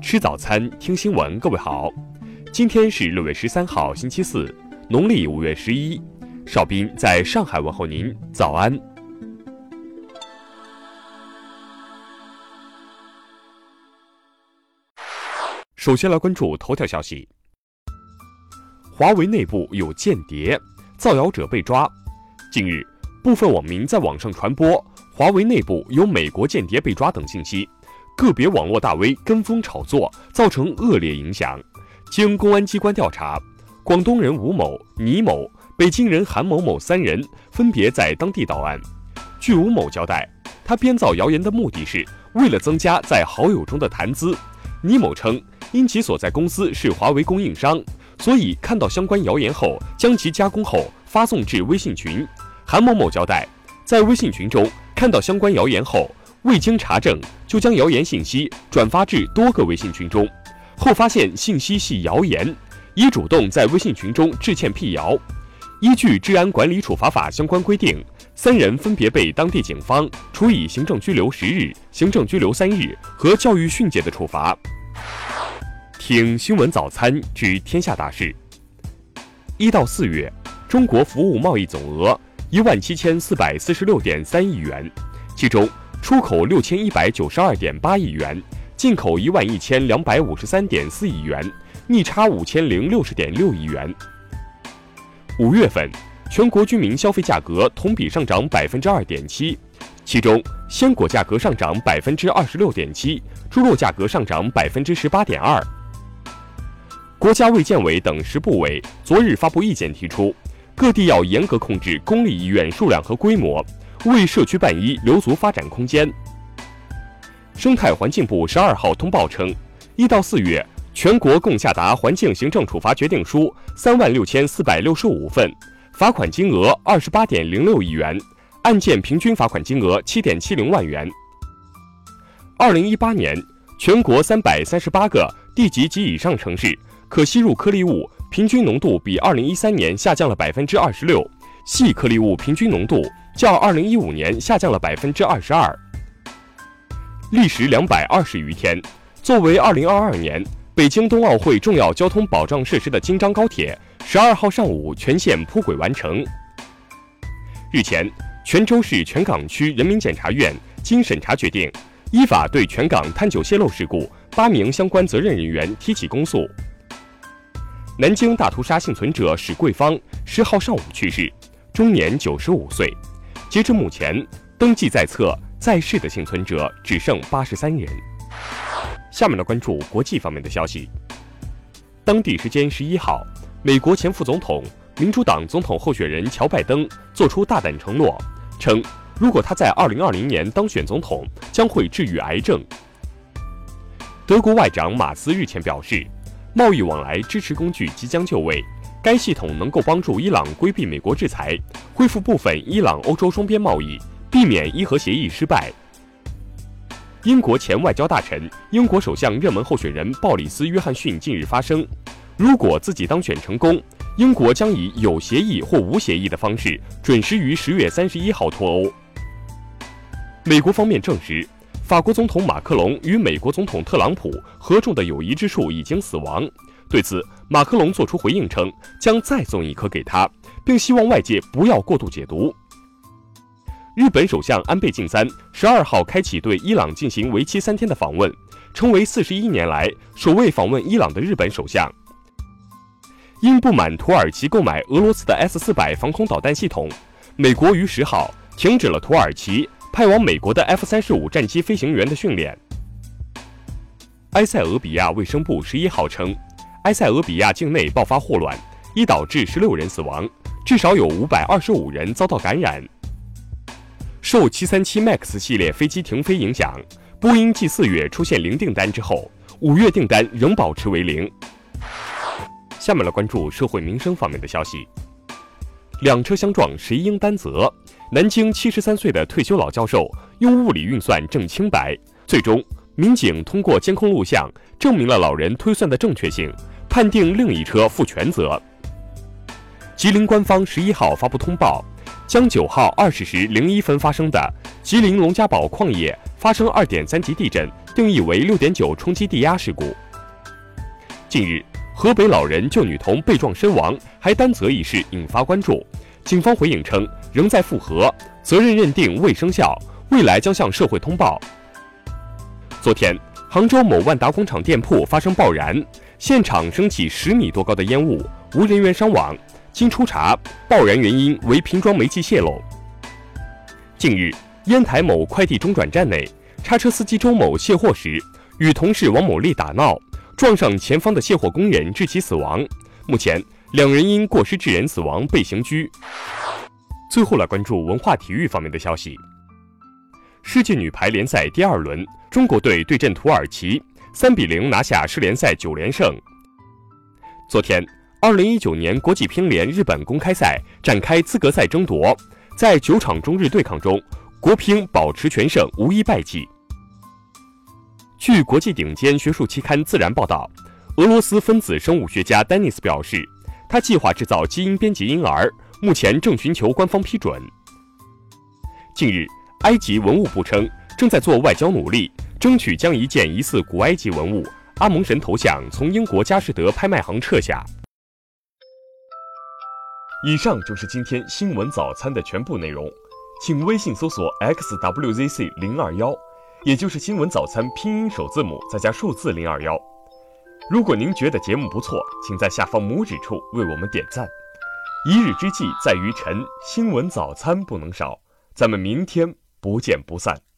吃早餐，听新闻。各位好，今天是六月十三号，星期四，农历五月十一。邵斌在上海问候您，早安。首先来关注头条消息：华为内部有间谍，造谣者被抓。近日，部分网民在网上传播华为内部有美国间谍被抓等信息。个别网络大 V 跟风炒作，造成恶劣影响。经公安机关调查，广东人吴某、倪某、北京人韩某某三人分别在当地到案。据吴某交代，他编造谣言的目的是为了增加在好友中的谈资。倪某称，因其所在公司是华为供应商，所以看到相关谣言后，将其加工后发送至微信群。韩某某交代，在微信群中看到相关谣言后。未经查证，就将谣言信息转发至多个微信群中，后发现信息系谣言，已主动在微信群中致歉辟谣。依据《治安管理处罚法》相关规定，三人分别被当地警方处以行政拘留十日、行政拘留三日和教育训诫的处罚。听新闻早餐知天下大事。一到四月，中国服务贸易总额一万七千四百四十六点三亿元，其中。出口六千一百九十二点八亿元，进口一万一千两百五十三点四亿元，逆差五千零六十点六亿元。五月份，全国居民消费价格同比上涨百分之二点七，其中鲜果价格上涨百分之二十六点七，猪肉价格上涨百分之十八点二。国家卫健委等十部委昨日发布意见，提出各地要严格控制公立医院数量和规模。为社区办医留足发展空间。生态环境部十二号通报称，一到四月，全国共下达环境行政处罚决定书三万六千四百六十五份，罚款金额二十八点零六亿元，案件平均罚款金额七点七零万元。二零一八年，全国三百三十八个地级及以上城市可吸入颗粒物平均浓度比二零一三年下降了百分之二十六，细颗粒物平均浓度。较二零一五年下降了百分之二十二。历时两百二十余天，作为二零二二年北京冬奥会重要交通保障设施的京张高铁，十二号上午全线铺轨完成。日前，泉州市泉港区人民检察院经审查决定，依法对泉港碳九泄漏事故八名相关责任人员提起公诉。南京大屠杀幸存者史桂芳十号上午去世，终年九十五岁。截至目前，登记在册在世的幸存者只剩八十三人。下面来关注国际方面的消息。当地时间十一号，美国前副总统、民主党总统候选人乔拜登作出大胆承诺，称如果他在二零二零年当选总统，将会治愈癌症。德国外长马斯日前表示，贸易往来支持工具即将就位。该系统能够帮助伊朗规避美国制裁，恢复部分伊朗欧洲双边贸易，避免伊核协议失败。英国前外交大臣、英国首相热门候选人鲍里斯·约翰逊近日发声，如果自己当选成功，英国将以有协议或无协议的方式，准时于十月三十一号脱欧。美国方面证实，法国总统马克龙与美国总统特朗普合种的友谊之树已经死亡。对此，马克龙作出回应称，将再送一颗给他，并希望外界不要过度解读。日本首相安倍晋三十二号开启对伊朗进行为期三天的访问，成为四十一年来首位访问伊朗的日本首相。因不满土耳其购买俄罗斯的 S 四百防空导弹系统，美国于十号停止了土耳其派往美国的 F 三十五战机飞行员的训练。埃塞俄比亚卫生部十一号称。埃塞俄比亚境内爆发霍乱，已导致十六人死亡，至少有五百二十五人遭到感染。受737 MAX 系列飞机停飞影响，波音继四月出现零订单之后，五月订单仍保持为零。下面来关注社会民生方面的消息：两车相撞，谁应担责？南京七十三岁的退休老教授用物理运算证清白，最终民警通过监控录像证明了老人推算的正确性。判定另一车负全责。吉林官方十一号发布通报，将九号二十时零一分发生的吉林龙家堡矿业发生二点三级地震定义为六点九冲击地压事故。近日，河北老人救女童被撞身亡，还担责一事引发关注。警方回应称，仍在复核，责任认定未生效，未来将向社会通报。昨天，杭州某万达广场店铺发生爆燃，现场升起十米多高的烟雾，无人员伤亡。经初查，爆燃原因为瓶装煤气泄漏。近日，烟台某快递中转站内，叉车司机周某卸货时，与同事王某丽打闹，撞上前方的卸货工人，致其死亡。目前，两人因过失致人死亡被刑拘。最后来关注文化体育方面的消息。世界女排联赛第二轮，中国队对阵土耳其，三比零拿下世联赛九连胜。昨天，二零一九年国际乒联日本公开赛展开资格赛争夺。在九场中日对抗中，国乒保持全胜，无一败绩。据国际顶尖学术期刊《自然》报道，俄罗斯分子生物学家丹尼斯表示，他计划制造基因编辑婴儿，目前正寻求官方批准。近日，埃及文物部称，正在做外交努力，争取将一件疑似古埃及文物阿蒙神头像从英国佳士得拍卖行撤下。以上就是今天新闻早餐的全部内容，请微信搜索 xwzc 零二幺，也就是新闻早餐拼音首字母再加数字零二幺。如果您觉得节目不错，请在下方拇指处为我们点赞。一日之计在于晨，新闻早餐不能少，咱们明天不见不散。